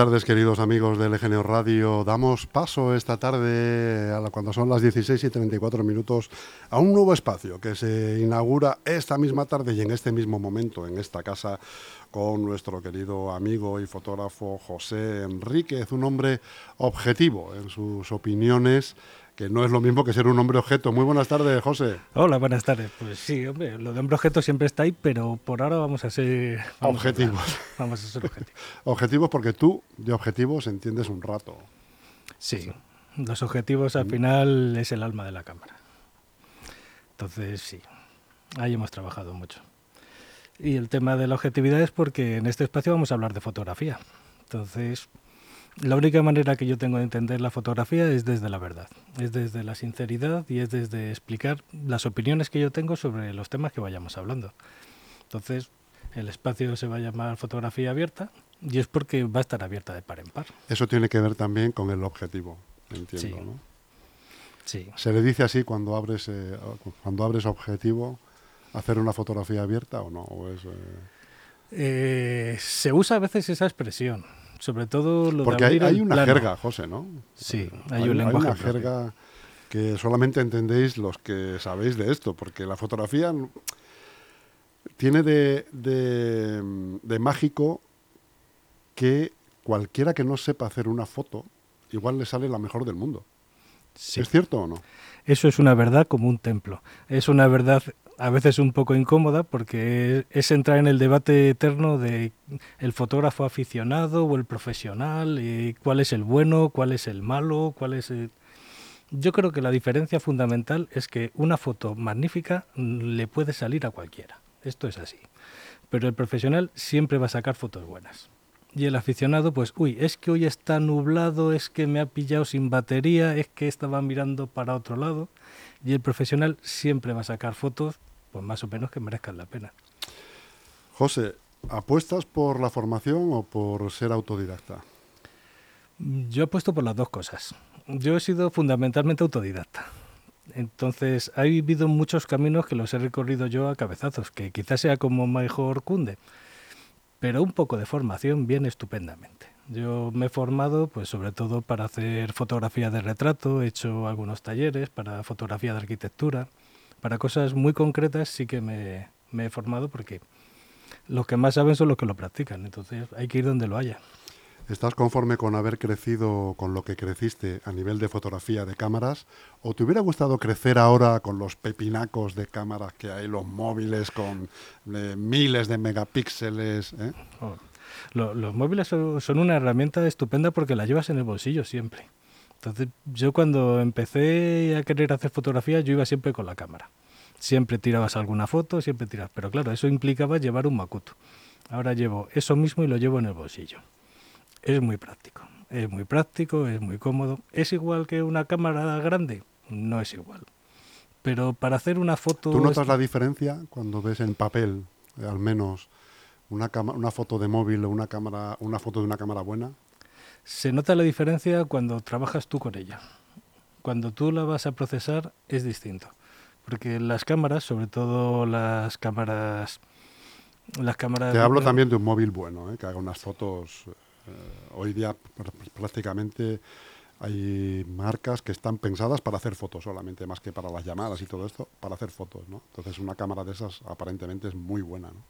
Buenas tardes, queridos amigos del EGNO Radio. Damos paso esta tarde, a la, cuando son las 16 y 34 minutos, a un nuevo espacio que se inaugura esta misma tarde y en este mismo momento, en esta casa, con nuestro querido amigo y fotógrafo José Enríquez, un hombre objetivo en sus opiniones que no es lo mismo que ser un hombre objeto. Muy buenas tardes, José. Hola, buenas tardes. Pues sí, hombre, lo de hombre objeto siempre está ahí, pero por ahora vamos a ser... objetivos. vamos a ser objetivos. objetivos porque tú de objetivos entiendes un rato. Sí, los objetivos al mm. final es el alma de la cámara. Entonces sí, ahí hemos trabajado mucho. Y el tema de la objetividad es porque en este espacio vamos a hablar de fotografía. Entonces, la única manera que yo tengo de entender la fotografía es desde la verdad, es desde la sinceridad y es desde explicar las opiniones que yo tengo sobre los temas que vayamos hablando. Entonces, el espacio se va a llamar fotografía abierta y es porque va a estar abierta de par en par. Eso tiene que ver también con el objetivo, entiendo, sí. ¿no? Sí. ¿Se le dice así cuando abres, eh, cuando abres objetivo, hacer una fotografía abierta o no? es, eh? Eh, se usa a veces esa expresión sobre todo lo Porque de hay, una jerga, José, ¿no? Sí, hay, un lenguaje. Hay una jerga que solamente entendéis los que sabéis de esto, porque la fotografía tiene de, de, mágico que cualquiera que no sepa hacer una foto, igual le sale la mejor del mundo. ¿Es cierto o no? Eso es una verdad como un templo. Es una verdad a veces un poco incómoda porque es entrar en el debate eterno de el fotógrafo aficionado o el profesional, y cuál es el bueno, cuál es el malo, cuál es Yo creo que la diferencia fundamental es que una foto magnífica le puede salir a cualquiera. Esto es así. Pero el profesional siempre va a sacar fotos buenas. Y el aficionado, pues, uy, es que hoy está nublado, es que me ha pillado sin batería, es que estaba mirando para otro lado. Y el profesional siempre va a sacar fotos pues más o menos que merezcan la pena. José, ¿apuestas por la formación o por ser autodidacta? Yo apuesto por las dos cosas. Yo he sido fundamentalmente autodidacta. Entonces, ha vivido muchos caminos que los he recorrido yo a cabezazos, que quizás sea como mejor cunde, pero un poco de formación viene estupendamente. Yo me he formado, pues sobre todo para hacer fotografía de retrato, he hecho algunos talleres para fotografía de arquitectura, para cosas muy concretas sí que me, he formado porque los que más saben son los que lo practican, entonces hay que ir donde lo haya. ¿Estás conforme con haber crecido con lo que creciste a nivel de fotografía de cámaras? ¿O te hubiera gustado crecer ahora con los pepinacos de cámaras que hay, los móviles con eh, miles de megapíxeles? Eh? Oh, los móviles son, una herramienta estupenda porque la llevas en el bolsillo siempre. Entonces, yo cuando empecé a querer hacer fotografía, yo iba siempre con la cámara. Siempre tirabas alguna foto, siempre tirabas. Pero claro, eso implicaba llevar un Makuto. Ahora llevo eso mismo y lo llevo en el bolsillo. Es muy práctico. Es muy práctico, es muy cómodo. ¿Es igual que una cámara grande? No es igual. Pero para hacer una foto... ¿Tú notas la diferencia cuando ves en papel, al menos, una, una foto de móvil o una, cámara, una foto de una cámara buena? Se nota la diferencia cuando trabajas tú con ella. Cuando tú la vas a procesar es distinto. Porque las cámaras, sobre todo las cámaras... Las cámaras Te hablo también de un móvil bueno, ¿eh? que haga unas fotos. Eh, hoy día prácticamente hay marcas que están pensadas para hacer fotos solamente, más que para las llamadas y todo esto, para hacer fotos, ¿no? Entonces una cámara de esas aparentemente es muy buena, ¿no?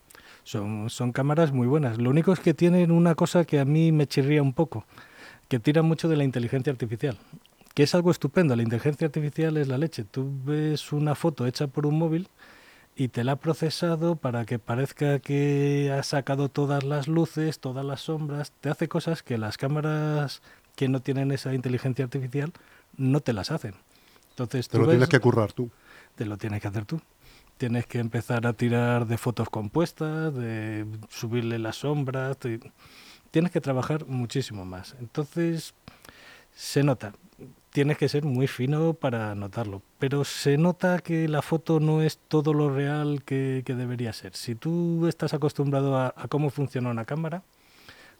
Son, son cámaras muy buenas. Lo único es que tienen una cosa que a mí me chirría un poco, que tiran mucho de la inteligencia artificial, que es algo estupendo. La inteligencia artificial es la leche. Tú ves una foto hecha por un móvil y te la ha procesado para que parezca que ha sacado todas las luces, todas las sombras, te hace cosas que las cámaras que no tienen esa inteligencia artificial no te las hacen. Entonces, te lo tienes que currar tú. Te lo tienes que hacer tú tienes que empezar a tirar de fotos compuestas, de subirle las sombras, tienes que trabajar muchísimo más. Entonces, se nota, tienes que ser muy fino para notarlo, pero se nota que la foto no es todo lo real que, debería ser. Si tú estás acostumbrado a, cómo funciona una cámara,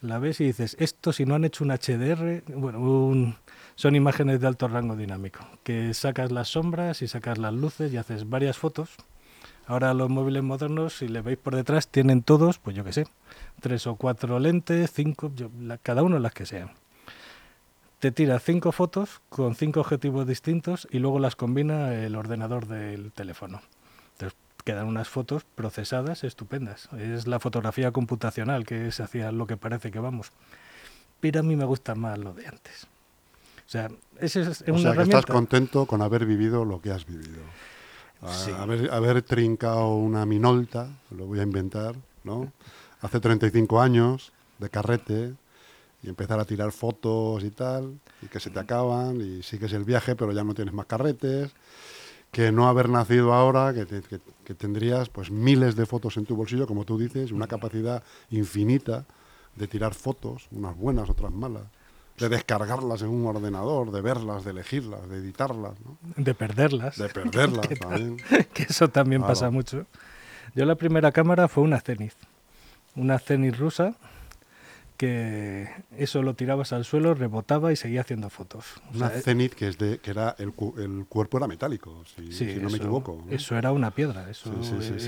la ves y dices, esto si no han hecho un HDR, bueno, son imágenes de alto rango dinámico, que sacas las sombras y sacas las luces y haces varias fotos Ahora los móviles modernos, si le veis por detrás, tienen todos, pues yo qué sé, tres o cuatro lentes, cinco, cada uno las que sean. Te tira cinco fotos con cinco objetivos distintos y luego las combina el ordenador del teléfono. Entonces quedan unas fotos procesadas estupendas. Es la fotografía computacional que es hacia lo que parece que vamos. Pero a mí me gusta más lo de antes. O sea, ese es o sea, que estás contento con haber vivido lo que has vivido. Haber, haber, trincado una minolta, lo voy a inventar, ¿no? Hace 35 años, de carrete, y empezar a tirar fotos y tal, y que se te acaban, y sigues el viaje, pero ya no tienes más carretes, que no haber nacido ahora, que, que tendrías pues miles de fotos en tu bolsillo, como tú dices, una capacidad infinita de tirar fotos, unas buenas, otras malas de descargarlas en un ordenador, de verlas, de elegirlas, de editarlas. ¿no? De perderlas. De perderlas también. que eso también pasa mucho. Yo la primera cámara fue una Zenith, una Zenith rusa que eso lo tirabas al suelo, rebotaba y seguía haciendo fotos. Una Zenith que, es de, que era el, el cuerpo era metálico, si, no me equivoco. Eso era una piedra, eso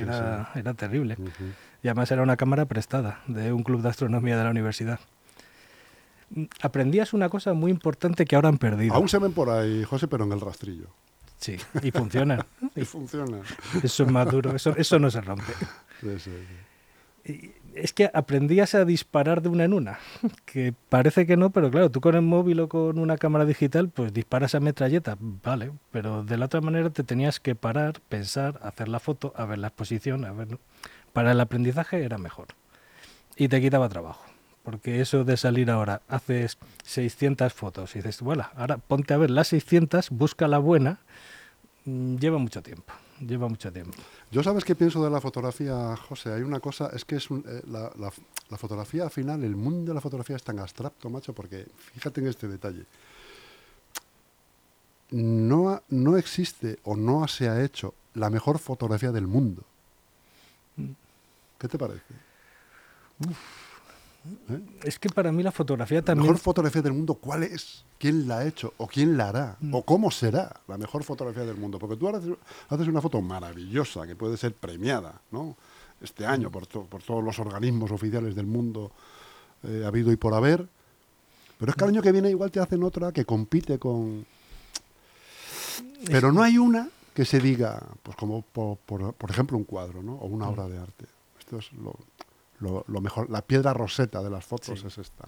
era, era, terrible. Y además era una cámara prestada de un club de astronomía de la universidad aprendías una cosa muy importante que ahora han perdido. Aún se ven por ahí, José, pero en el rastrillo. Sí, y funciona. y funciona. Eso es más duro, eso, eso no se rompe. es que aprendías a disparar de una en una, que parece que no, pero claro, tú con el móvil o con una cámara digital, pues disparas a metralleta, vale, pero de la otra manera te tenías que parar, pensar, hacer la foto, a ver la exposición, a ver... Para el aprendizaje era mejor. Y te quitaba trabajo porque eso de salir ahora, haces 600 fotos y dices, bueno, ahora ponte a ver las 600, busca la buena, mm, lleva mucho tiempo, lleva mucho tiempo. Yo sabes qué pienso de la fotografía, José, hay una cosa, es que es eh, la, la, fotografía al final, el mundo de la fotografía es tan abstracto, macho, porque fíjate en este detalle. No, no existe o no se ha hecho la mejor fotografía del mundo. Mm. ¿Qué te parece? Uf. ¿Eh? Es que para mí la fotografía también... La mejor fotografía del mundo, ¿cuál es? ¿Quién la ha hecho? ¿O quién la hará? ¿O mm. cómo será la mejor fotografía del mundo? Porque tú ahora haces una foto maravillosa que puede ser premiada, ¿no? Este año por, por todos los organismos oficiales del mundo eh, habido y por haber. Pero es que el año que viene igual te hacen otra que compite con... Pero no hay una que se diga, pues como por, por ejemplo un cuadro, ¿no? O una mm. obra de arte. Esto es lo, lo, mejor, la piedra roseta de las fotos es esta.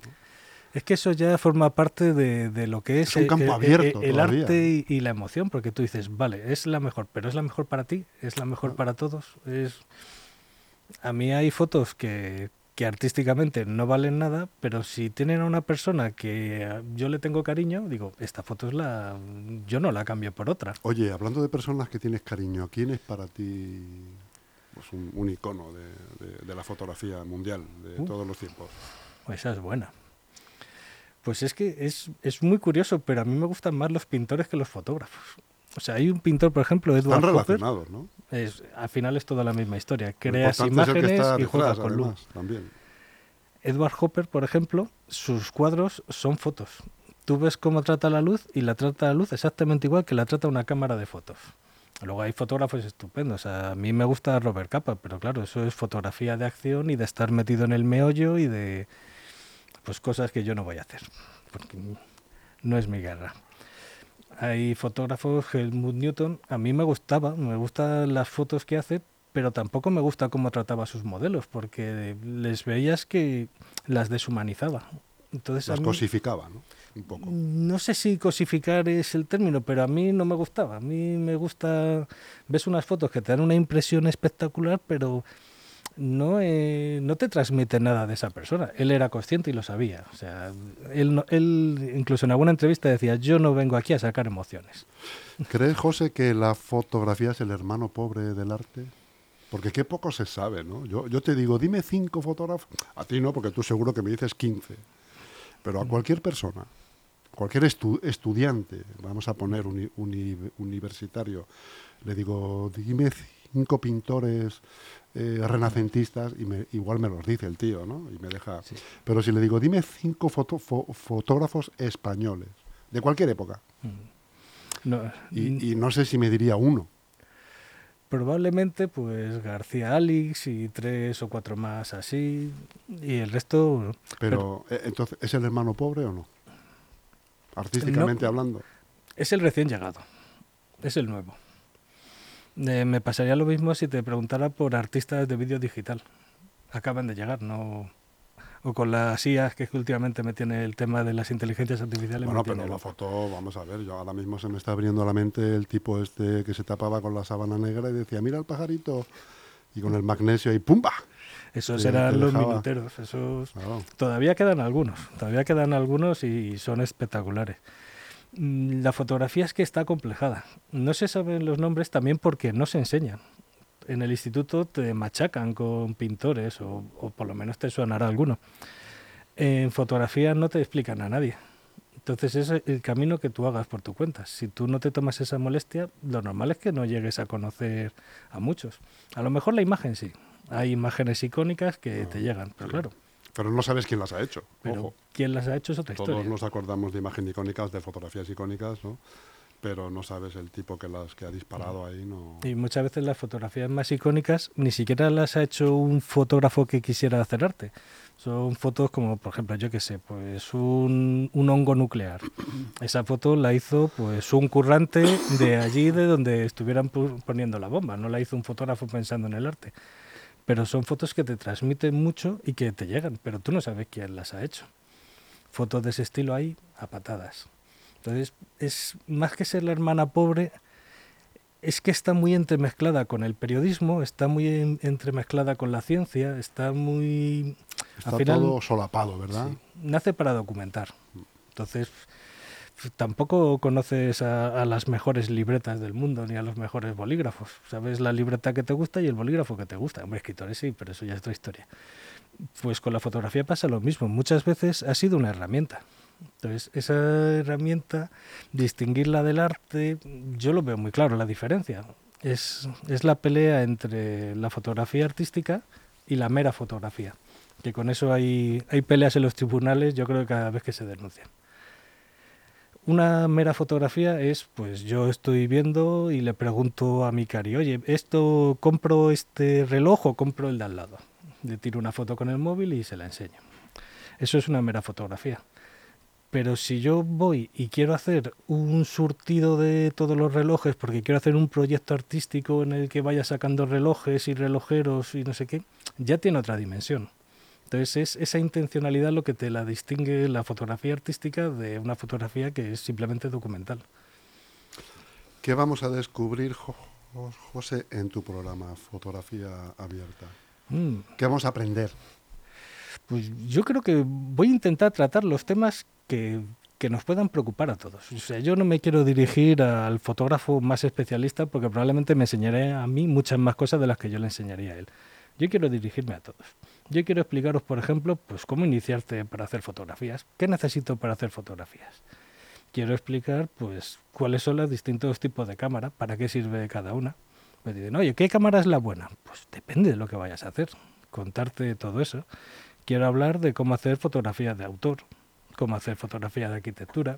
Es que eso ya forma parte de, lo que es, un campo abierto el, arte y, la emoción, porque tú dices, vale, es la mejor, pero es la mejor para ti, es la mejor para todos. Es... A mí hay fotos que, que artísticamente no valen nada, pero si tienen a una persona que yo le tengo cariño, digo, esta foto es la... yo no la cambio por otra. Oye, hablando de personas que tienes cariño, ¿quién es para ti pues un, icono de, la fotografía mundial de uh. todos los tiempos. Esa es buena. Pues es que es, es, muy curioso, pero a mí me gustan más los pintores que los fotógrafos. O sea, hay un pintor, por ejemplo, Edward Están relacionados, ¿no? Es, al final es toda la misma historia. Creas imágenes y juegas con luz. También. Edward Hopper, por ejemplo, sus cuadros son fotos. Tú ves cómo trata la luz y la trata la luz exactamente igual que la trata una cámara de fotos. Luego hay fotógrafos estupendos. a mí me gusta Robert Capa, pero claro, eso es fotografía de acción y de estar metido en el meollo y de pues cosas que yo no voy a hacer, porque no es mi guerra. Hay fotógrafos, Helmut Newton, a mí me gustaba, me gustan las fotos que hace, pero tampoco me gusta cómo trataba a sus modelos, porque les veías que las deshumanizaba. Entonces, las cosificaba, ¿no? Un poco. No sé si cosificar es el término, pero a mí no me gustaba. A mí me gusta, ves unas fotos que te dan una impresión espectacular, pero no, eh, no te transmite nada de esa persona. Él era consciente y lo sabía. O sea, él, él incluso en alguna entrevista decía, yo no vengo aquí a sacar emociones. ¿Crees, José, que la fotografía es el hermano pobre del arte? Porque qué poco se sabe, ¿no? Yo, yo te digo, dime cinco fotógrafos. A ti no, porque tú seguro que me dices quince. Pero a cualquier persona cualquier estudiante, vamos a poner universitario, le digo, dime cinco pintores eh, renacentistas y me, igual me los dice el tío, ¿no? Y me deja. Pero si le digo, dime cinco fotógrafos españoles, de cualquier época. Mm. y, no sé si me diría uno. Probablemente pues García Alix y tres o cuatro más así y el resto... Pero, eh, entonces, ¿es el hermano pobre o no? Artísticamente hablando. Es el recién llegado, es el nuevo. Eh, me pasaría lo mismo si te preguntara por artistas de vídeo digital. Acaban de llegar, no o con las IAs que últimamente me tiene el tema de las inteligencias artificiales. Bueno, pero la foto, vamos a ver, yo ahora mismo se me está abriendo a la mente el tipo este que se tapaba con la sábana negra y decía, mira el pajarito, y con el magnesio y ¡pumba! Esos eran los minuteros, esos... Todavía quedan algunos, todavía quedan algunos y son espectaculares. Mm, la fotografía es que está complejada. No se saben los nombres también porque no se enseñan en el instituto te machacan con pintores, o, por lo menos te sonará alguno. En fotografía no te explican a nadie. Entonces es el camino que tú hagas por tu cuenta. Si tú no te tomas esa molestia, lo normal es que no llegues a conocer a muchos. A lo mejor la imagen sí. Hay imágenes icónicas que te llegan, pero claro. Pero no sabes quién las ha hecho. Pero quién las ha hecho es otra historia. Todos nos acordamos de imágenes icónicas, de fotografías icónicas, ¿no? pero no sabes el tipo que las que ha disparado ahí. No... Y muchas veces las fotografías más icónicas ni siquiera las ha hecho un fotógrafo que quisiera hacer arte. Son fotos como, por ejemplo, yo qué sé, pues un, un, hongo nuclear. Esa foto la hizo pues un currante de allí, de donde estuvieran poniendo la bomba. No la hizo un fotógrafo pensando en el arte. Pero son fotos que te transmiten mucho y que te llegan, pero tú no sabes quién las ha hecho. Fotos de ese estilo hay a patadas. Entonces, es más que ser la hermana pobre, es que está muy entremezclada con el periodismo, está muy entremezclada con la ciencia, está muy... Está todo solapado, ¿verdad? nace para documentar. Entonces, tampoco conoces a, las mejores libretas del mundo ni a los mejores bolígrafos. Sabes la libreta que te gusta y el bolígrafo que te gusta. Hombre, escritores sí, pero eso ya es otra historia. Pues con la fotografía pasa lo mismo. Muchas veces ha sido una herramienta. Entonces, esa herramienta, distinguirla del arte, yo lo veo muy claro, la diferencia. Es, es la pelea entre la fotografía artística y la mera fotografía. Que con eso hay, hay peleas en los tribunales, yo creo que cada vez que se denuncian. Una mera fotografía es, pues yo estoy viendo y le pregunto a mi cari, oye, ¿esto compro este reloj o compro el de al lado? Le tiro una foto con el móvil y se la enseño. Eso es una mera fotografía. Pero si yo voy y quiero hacer un surtido de todos los relojes, porque quiero hacer un proyecto artístico en el que vaya sacando relojes y relojeros y no sé qué, ya tiene otra dimensión. Entonces es esa intencionalidad lo que te la distingue la fotografía artística de una fotografía que es simplemente documental. ¿Qué vamos a descubrir, José, en tu programa Fotografía Abierta? Mm. ¿Qué vamos a aprender? Pues yo creo que voy a intentar tratar los temas que, nos puedan preocupar a todos. O sea, yo no me quiero dirigir al fotógrafo más especialista porque probablemente me enseñaré a mí muchas más cosas de las que yo le enseñaría a él. Yo quiero dirigirme a todos. Yo quiero explicaros, por ejemplo, pues cómo iniciarte para hacer fotografías, qué necesito para hacer fotografías. Quiero explicar, pues, cuáles son los distintos tipos de cámara, para qué sirve cada una. Me dicen, oye, ¿qué cámara es la buena? Pues depende de lo que vayas a hacer. Contarte todo eso. Quiero hablar de cómo hacer fotografías de autor, cómo hacer fotografía de arquitectura.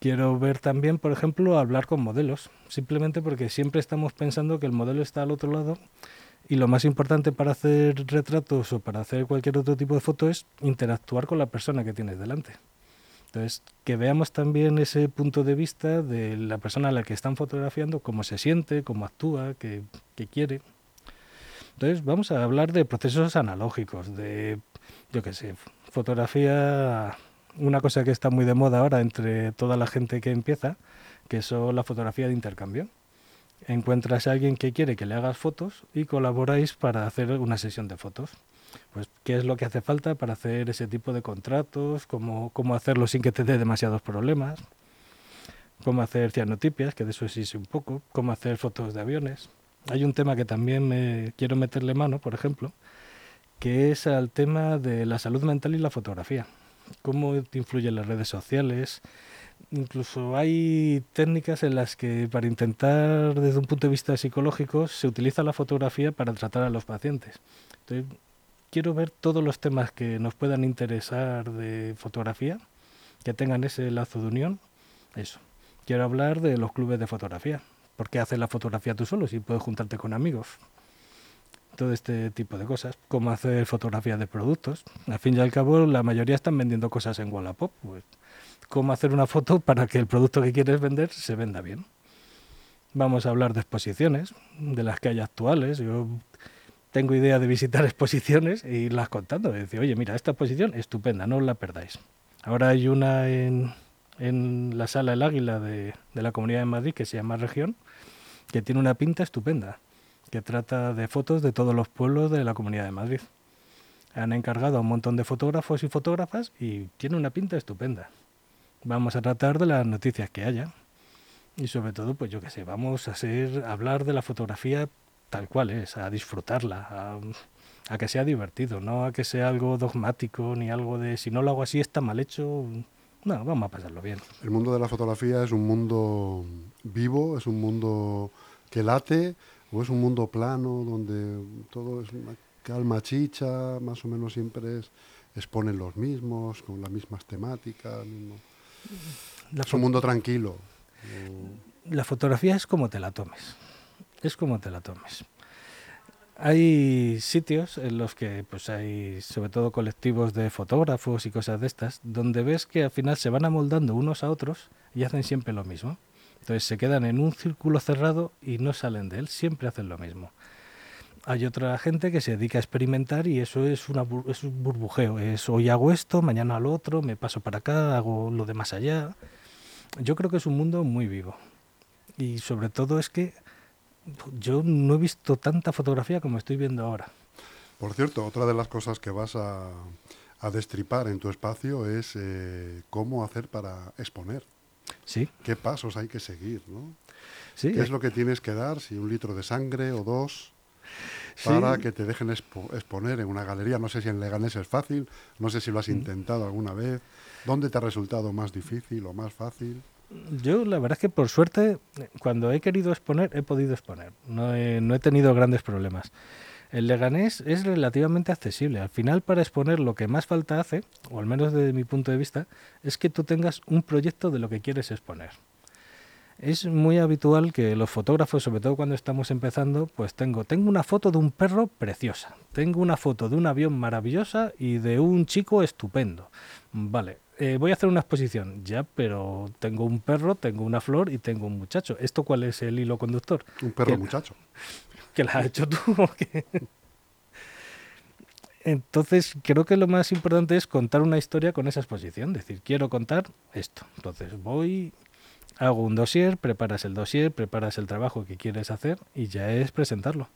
Quiero ver también, por ejemplo, hablar con modelos, simplemente porque siempre estamos pensando que el modelo está al otro lado y lo más importante para hacer retratos o para hacer cualquier otro tipo de foto es interactuar con la persona que tienes delante. Entonces, que veamos también ese punto de vista de la persona a la que están fotografiando, cómo se siente, cómo actúa, qué, qué quiere. Entonces, vamos a hablar de procesos analógicos, de, yo qué sé, fotografía, una cosa que está muy de moda ahora entre toda la gente que empieza, que son la fotografía de intercambio. Encuentras a alguien que quiere que le hagas fotos y colaboráis para hacer una sesión de fotos. Pues, ¿qué es lo que hace falta para hacer ese tipo de contratos? ¿Cómo, cómo hacerlo sin que te dé demasiados problemas? ¿Cómo hacer cianotipias? Que de eso existe un poco. ¿Cómo hacer fotos de aviones? Hay un tema que también me quiero meterle mano, por ejemplo, que es al tema de la salud mental y la fotografía. Cómo influyen las redes sociales. Incluso hay técnicas en las que para intentar desde un punto de vista psicológico se utiliza la fotografía para tratar a los pacientes. Entonces, quiero ver todos los temas que nos puedan interesar de fotografía, que tengan ese lazo de unión. Eso. Quiero hablar de los clubes de fotografía, ¿Por qué haces la fotografía tú solo si puedes juntarte con amigos? Todo este tipo de cosas. Cómo hacer fotografías de productos. Al fin y al cabo, la mayoría están vendiendo cosas en Wallapop. Pues, cómo hacer una foto para que el producto que quieres vender se venda bien. Vamos a hablar de exposiciones, de las que hay actuales. Yo tengo idea de visitar exposiciones e irlas contando. decir, oye, mira, esta exposición estupenda, no os la perdáis. Ahora hay una en, en la sala El Águila de, de la Comunidad de Madrid que se llama Región, que tiene una pinta estupenda, que trata de fotos de todos los pueblos de la Comunidad de Madrid. Han encargado a un montón de fotógrafos y fotógrafas y tiene una pinta estupenda. Vamos a tratar de las noticias que haya. Y sobre todo, pues yo qué sé, vamos a ser, a hablar de la fotografía tal cual es, a disfrutarla, a, que sea divertido, no a que sea algo dogmático ni algo de si no lo hago así está mal hecho. No, vamos a pasarlo bien. El mundo de la fotografía es un mundo vivo, es un mundo que late, o es un mundo plano donde todo es una calma chicha, más o menos siempre es, exponen los mismos, con las mismas temáticas. Es un mundo tranquilo. La fotografía es como te la tomes es como te la tomes. Hay sitios en los que pues hay sobre todo colectivos de fotógrafos y cosas de estas, donde ves que al final se van amoldando unos a otros y hacen siempre lo mismo. Entonces se quedan en un círculo cerrado y no salen de él, siempre hacen lo mismo. Hay otra gente que se dedica a experimentar y eso es, una, es un burbujeo. Es hoy hago esto, mañana lo otro, me paso para acá, hago lo de más allá. Yo creo que es un mundo muy vivo. Y sobre todo es que yo no he visto tanta fotografía como estoy viendo ahora. Por cierto, otra de las cosas que vas a, destripar en tu espacio es eh, cómo hacer para exponer. Sí. ¿Qué pasos hay que seguir? ¿no? Sí. ¿Qué es lo que tienes que dar? Si un litro de sangre o dos para que te dejen exponer en una galería. No sé si en Leganés es fácil, no sé si lo has mm. intentado alguna vez. ¿Dónde te ha resultado más difícil o más fácil? Yo la verdad es que por suerte cuando he querido exponer he podido exponer, no he, no he tenido grandes problemas. El Leganés es relativamente accesible. Al final para exponer lo que más falta hace, o al menos desde mi punto de vista, es que tú tengas un proyecto de lo que quieres exponer. Es muy habitual que los fotógrafos, sobre todo cuando estamos empezando, pues tengo, tengo una foto de un perro preciosa, tengo una foto de un avión maravillosa y de un chico estupendo. Vale, eh, voy a hacer una exposición, ya, pero tengo un perro, tengo una flor y tengo un muchacho. ¿Esto cuál es el hilo conductor? Un perro muchacho. ¿Que la has hecho tú? Entonces, creo que lo más importante es contar una historia con esa exposición. decir, quiero contar esto. Entonces, voy, hago un dossier, preparas el dossier, preparas el trabajo que quieres hacer y ya es presentarlo.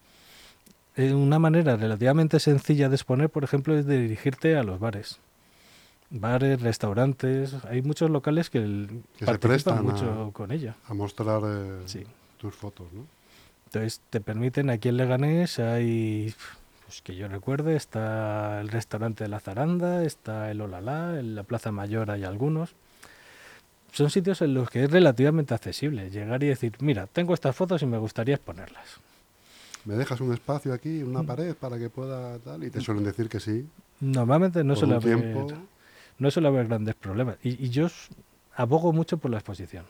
Una manera relativamente sencilla de exponer, por ejemplo, es dirigirte a los bares bares, restaurantes, hay muchos locales que, se prestan mucho con ella. A mostrar eh, tus fotos, ¿no? Entonces te permiten, aquí en Leganés hay, pues que yo recuerde, está el restaurante de la Zaranda, está el Olalá, en la Plaza Mayor hay algunos. Son sitios en los que es relativamente accesible llegar y decir, mira, tengo estas fotos y me gustaría exponerlas. ¿Me dejas un espacio aquí, una mm. pared para que pueda tal? Y te suelen decir que sí. Normalmente no suele haber no suele haber grandes problemas. Y, yo abogo mucho por la exposición.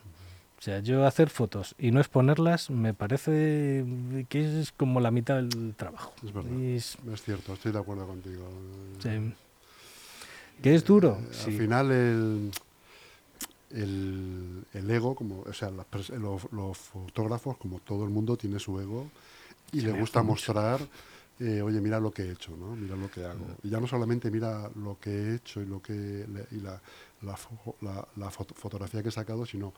O sea, yo hacer fotos y no exponerlas me parece que es como la mitad del trabajo. Es verdad. Es, cierto, estoy de acuerdo contigo. Sí. Que es duro. Eh, al final el, el, ego, como, o sea, los, fotógrafos, como todo el mundo, tiene su ego y le gusta mostrar eh, oye, mira lo que he hecho, ¿no? Mira lo que hago. Y ya no solamente mira lo que he hecho y, lo que, y la, la, fotografía que he sacado, sino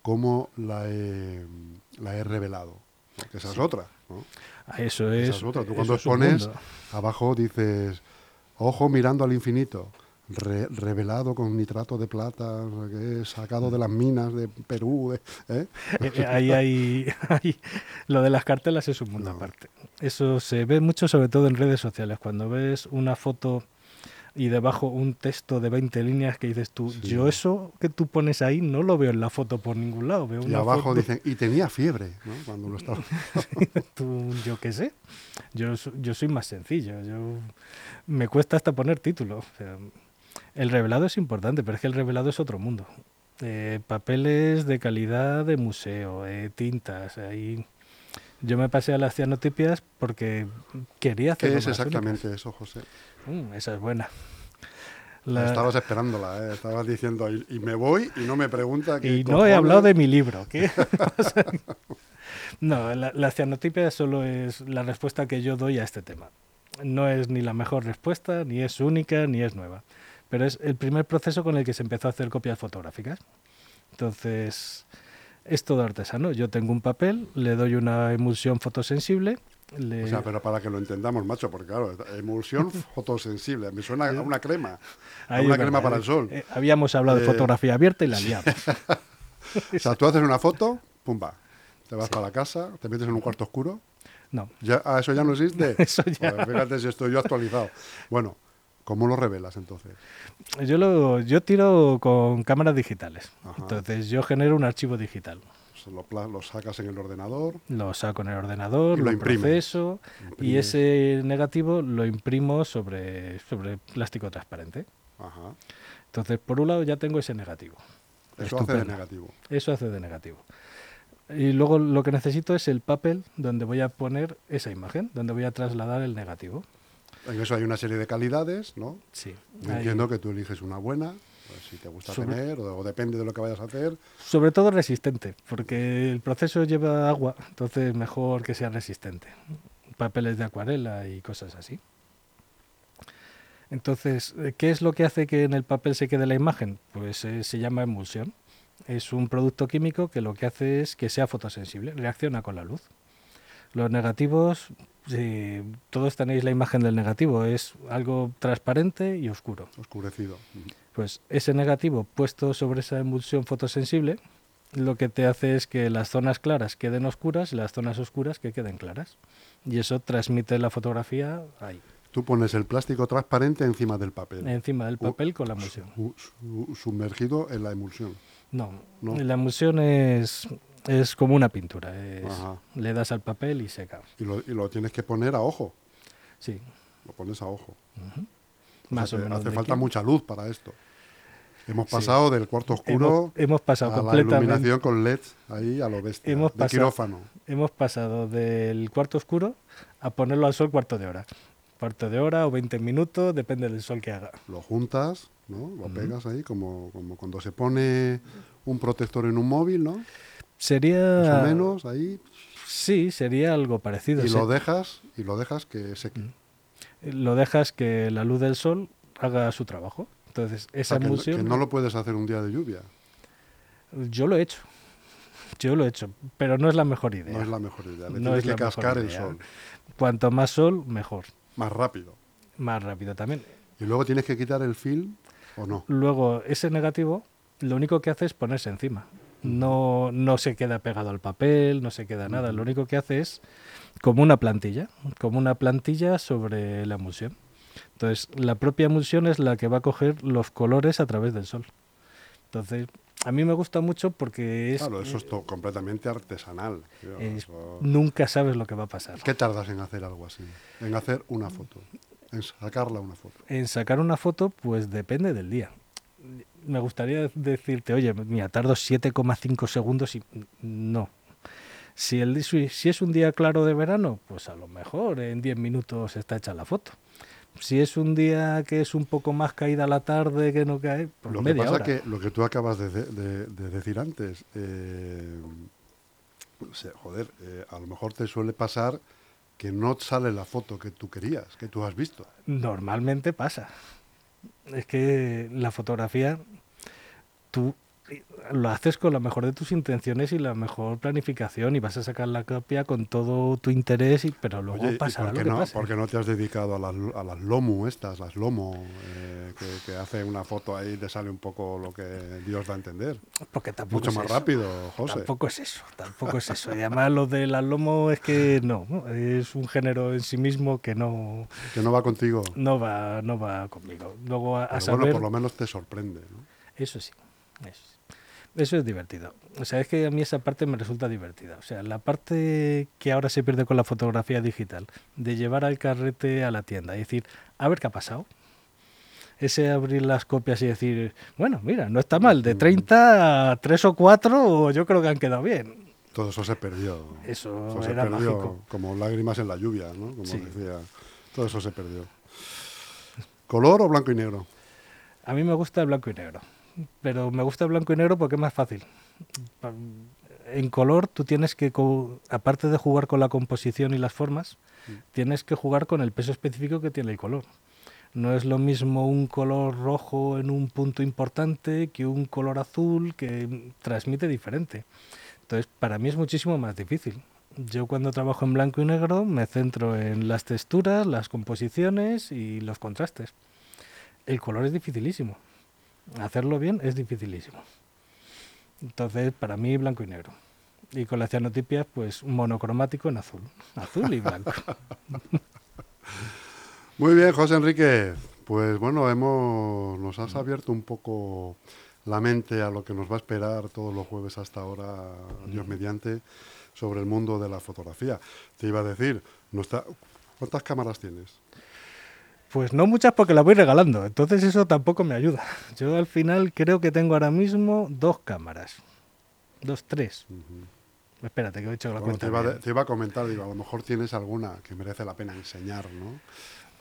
cómo la he, la he revelado. Que esa es otra, ¿no? Ah, eso es. Esa es otra. Tú cuando expones, abajo dices, ojo mirando al infinito revelado con nitrato de plata, sacado de las minas de Perú. ¿eh? Eh, eh, ahí hay, lo de las cartelas es un mundo aparte. Eso se ve mucho sobre todo en redes sociales. Cuando ves una foto y debajo un texto de 20 líneas que dices tú, yo eso que tú pones ahí no lo veo en la foto por ningún lado. Veo y abajo dicen, y tenía fiebre, ¿no? Cuando lo estaba... yo qué sé, yo, yo soy más sencillo, yo me cuesta hasta poner título. O sea, el revelado es importante, pero es que el revelado es otro mundo. eh, papeles de calidad de museo, eh, tintas, ahí... Yo me pasé a las cianotipias porque quería hacer. ¿Qué es exactamente eso, José? Mm, esa es buena. Estabas esperándola, ¿eh? estabas diciendo, y, me voy y no me pregunta. y no he hablado de mi libro. ¿qué no, la, la, cianotipia solo es la respuesta que yo doy a este tema. No es ni la mejor respuesta, ni es única, ni es nueva. Pero es el primer proceso con el que se empezó a hacer copias fotográficas. Entonces, es todo artesano. Yo tengo un papel, le doy una emulsión fotosensible o sea, pero para que lo entendamos, macho, porque claro, emulsión fotosensible, me suena a una crema, a una crema para el sol. Eh, habíamos hablado de eh, fotografía abierta y la liamos. o sea, tú haces una foto, pumba, te vas para la casa, te metes en un cuarto oscuro. No. ¿Ya, ah, ¿Eso ya no existe? eso ya. fíjate si estoy yo actualizado. Bueno, ¿Cómo lo revelas entonces? Yo lo yo tiro con cámaras digitales. Entonces yo genero un archivo digital lo, sacas en el ordenador. Lo saco en el ordenador, lo, proceso y ese negativo lo imprimo sobre, sobre plástico transparente. Entonces, por un lado ya tengo ese negativo. Eso hace de negativo. Eso hace de negativo. Y luego lo que necesito es el papel donde voy a poner esa imagen, donde voy a trasladar el negativo. En eso hay una serie de calidades, ¿no? Sí. Entiendo que tú eliges una buena, pues, si te gusta tener o, depende de lo que vayas a hacer. Sobre todo resistente, porque el proceso lleva agua, entonces mejor que sea resistente. Papeles de acuarela y cosas así. Entonces, ¿qué es lo que hace que en el papel se quede la imagen? Pues eh, se llama emulsión. Es un producto químico que lo que hace es que sea fotosensible, reacciona con la luz. Los negativos, todos tenéis la imagen del negativo, es algo transparente y oscuro. Oscurecido. Pues ese negativo puesto sobre esa emulsión fotosensible lo que te hace es que las zonas claras queden oscuras y las zonas oscuras que queden claras. Y eso transmite la fotografía ahí. Tú pones el plástico transparente encima del papel. Encima del papel con la emulsión. sumergido en la emulsión. No, la emulsión es, es como una pintura. le das al papel y seca. Y lo, y lo, tienes que poner a ojo. Sí. Lo pones a ojo. Más Hace falta mucha luz para esto. Hemos pasado del cuarto oscuro hemos, pasado a la iluminación con LED ahí a lo bestia, hemos de pasado, quirófano. Hemos pasado del cuarto oscuro a ponerlo al sol cuarto de hora. Cuarto de hora o 20 minutos, depende del sol que haga. Lo juntas, ¿no? Lo pegas ahí, como, como cuando se pone un protector en un móvil, ¿no? Sería... Más o menos, ahí... Sí, sería algo parecido. Y lo dejas, y lo dejas que seque lo dejas que la luz del sol haga su trabajo. Entonces, esa emulsión... Que, no lo puedes hacer un día de lluvia. Yo lo he hecho. Yo lo he hecho, pero no es la mejor idea. No es la mejor idea. no es que cascar el sol. Cuanto más sol, mejor. Más rápido. Más rápido también. ¿Y luego tienes que quitar el film o no? Luego, ese negativo, lo único que hace es ponerse encima. No, no se queda pegado al papel, no se queda nada. Lo único que hace es como una plantilla, como una plantilla sobre la emulsión. Entonces, la propia emulsión es la que va a coger los colores a través del sol. Entonces, a mí me gusta mucho porque es... Claro, eso es completamente artesanal. Nunca sabes lo que va a pasar. ¿Qué tardas en hacer algo así? En hacer una foto, en sacarla una foto. En sacar una foto, pues depende del día. Me gustaría decirte, oye, mira, tardo 7,5 segundos y no, si, el, si es un día claro de verano, pues a lo mejor en 10 minutos está hecha la foto. Si es un día que es un poco más caída la tarde, que no cae, pues lo que pasa que lo que tú acabas de, decir antes, eh, joder, eh, a lo mejor te suele pasar que no sale la foto que tú querías, que tú has visto. Normalmente pasa. Es que la fotografía, tú lo haces con la mejor de tus intenciones y la mejor planificación y vas a sacar la copia con todo tu interés, y, pero luego pasa por qué no, ¿Por qué no te has dedicado a las, a las LOMU estas, las LOMO, eh, que, hace una foto ahí y te sale un poco lo que Dios da a entender? Porque tampoco Mucho más rápido, José. Tampoco es eso, tampoco es eso. Y además lo de las LOMO es que no, es un género en sí mismo que no... Que no va contigo. No va, no va conmigo. Luego a, Bueno, por lo menos te sorprende, ¿no? Eso sí, eso sí. Eso es divertido. O sea, es que a mí esa parte me resulta divertida. O sea, la parte que ahora se pierde con la fotografía digital, de llevar al carrete a la tienda y decir, a ver qué ha pasado. ese abrir las copias y decir, bueno, mira, no está mal, de 30 a 3 o 4 yo creo que han quedado bien. Todo eso se perdió. Eso, era mágico. Como lágrimas en la lluvia, ¿no? Como decía. Todo eso se perdió. ¿Color o blanco y negro? A mí me gusta el blanco y negro. Pero me gusta blanco y negro porque es más fácil. En color tú tienes que, aparte de jugar con la composición y las formas, tienes que jugar con el peso específico que tiene el color. No es lo mismo un color rojo en un punto importante que un color azul que transmite diferente. Entonces, para mí es muchísimo más difícil. Yo cuando trabajo en blanco y negro me centro en las texturas, las composiciones y los contrastes. El color es dificilísimo. Hacerlo bien es dificilísimo. Entonces, para mí, blanco y negro. Y con la cianotipias, pues monocromático en azul. Azul y blanco. Muy bien, José Enrique. Pues bueno, hemos, nos has abierto un poco la mente a lo que nos va a esperar todos los jueves hasta ahora, Dios mediante, sobre el mundo de la fotografía. Te iba a decir, no está, ¿cuántas cámaras tienes? Pues no muchas porque las voy regalando, entonces eso tampoco me ayuda. Yo al final creo que tengo ahora mismo dos cámaras, dos, tres. Espérate, que he hecho la cuenta. Te iba, te iba, a comentar, digo, a lo mejor tienes alguna que merece la pena enseñar, ¿no?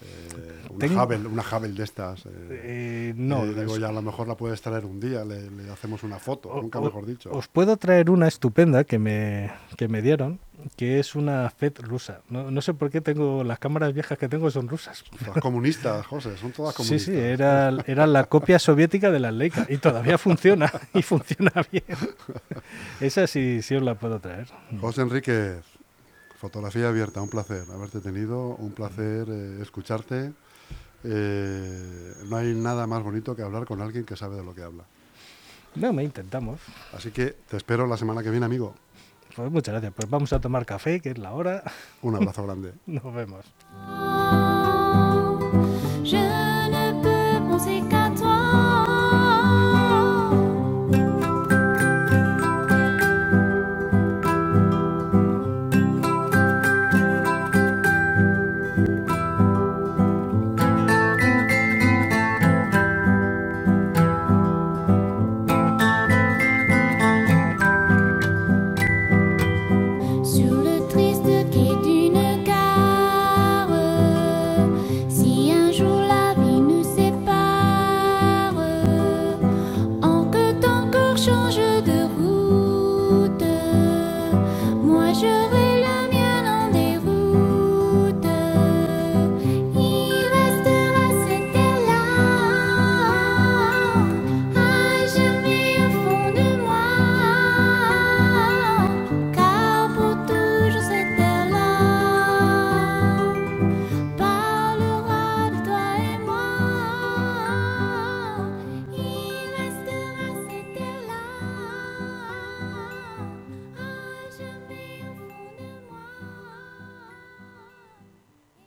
Eh, una, Hubble, una de estas. Eh, eh, no. digo, ya a lo mejor la puedes traer un día, le, hacemos una foto, nunca mejor dicho. Os puedo traer una estupenda que me, que me dieron, que es una FED rusa. No, no, sé por qué tengo las cámaras viejas que tengo son rusas. Las comunistas, José, son todas comunistas. Sí, sí, era, era la copia soviética de la Leica y todavía funciona, y funciona bien. Esa sí, sí os la puedo traer. José Enrique, Fotografía abierta, un placer haberte tenido, un placer eh, escucharte. Eh, no hay nada más bonito que hablar con alguien que sabe de lo que habla. No, me intentamos. Así que te espero la semana que viene, amigo. Pues muchas gracias. Pues vamos a tomar café, que es la hora. Un abrazo grande. Nos vemos.